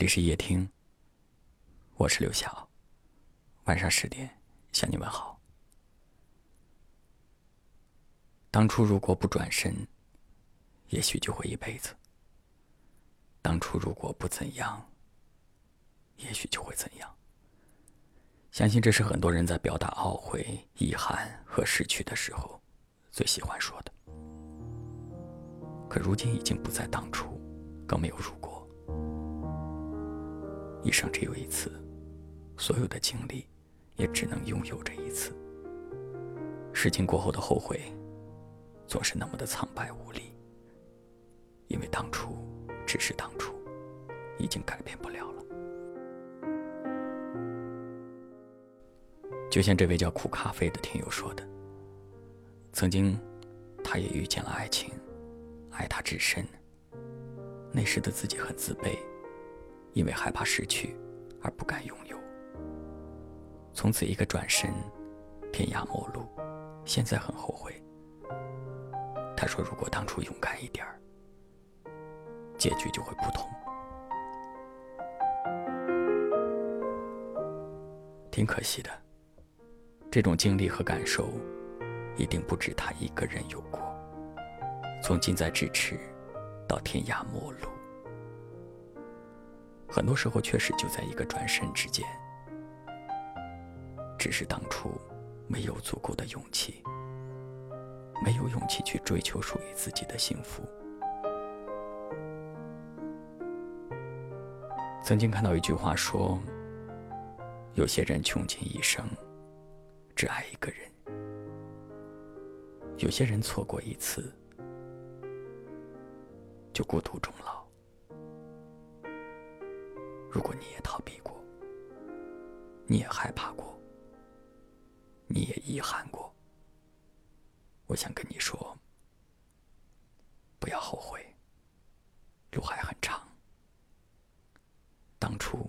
这里是夜听，我是刘晓。晚上十点向你问好。当初如果不转身，也许就会一辈子。当初如果不怎样，也许就会怎样。相信这是很多人在表达懊悔、遗憾和失去的时候最喜欢说的。可如今已经不在当初，更没有如果。一生只有一次，所有的经历也只能拥有这一次。事情过后的后悔，总是那么的苍白无力，因为当初只是当初，已经改变不了了。就像这位叫苦咖啡的听友说的：“曾经，他也遇见了爱情，爱他至深。那时的自己很自卑。”因为害怕失去，而不敢拥有。从此一个转身，天涯陌路。现在很后悔。他说：“如果当初勇敢一点儿，结局就会不同。”挺可惜的。这种经历和感受，一定不止他一个人有过。从近在咫尺，到天涯陌路。很多时候确实就在一个转身之间，只是当初没有足够的勇气，没有勇气去追求属于自己的幸福。曾经看到一句话说：“有些人穷尽一生，只爱一个人；有些人错过一次，就孤独终老。”如果你也逃避过，你也害怕过，你也遗憾过，我想跟你说，不要后悔，路还很长，当初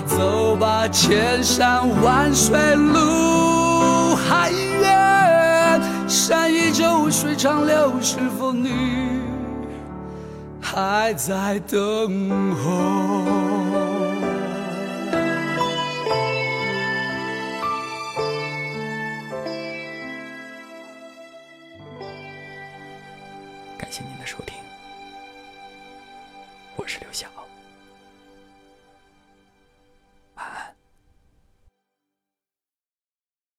走吧，千山万水路还远，山依旧，水长流，是否你还在等候？感谢您的收听，我是刘晓。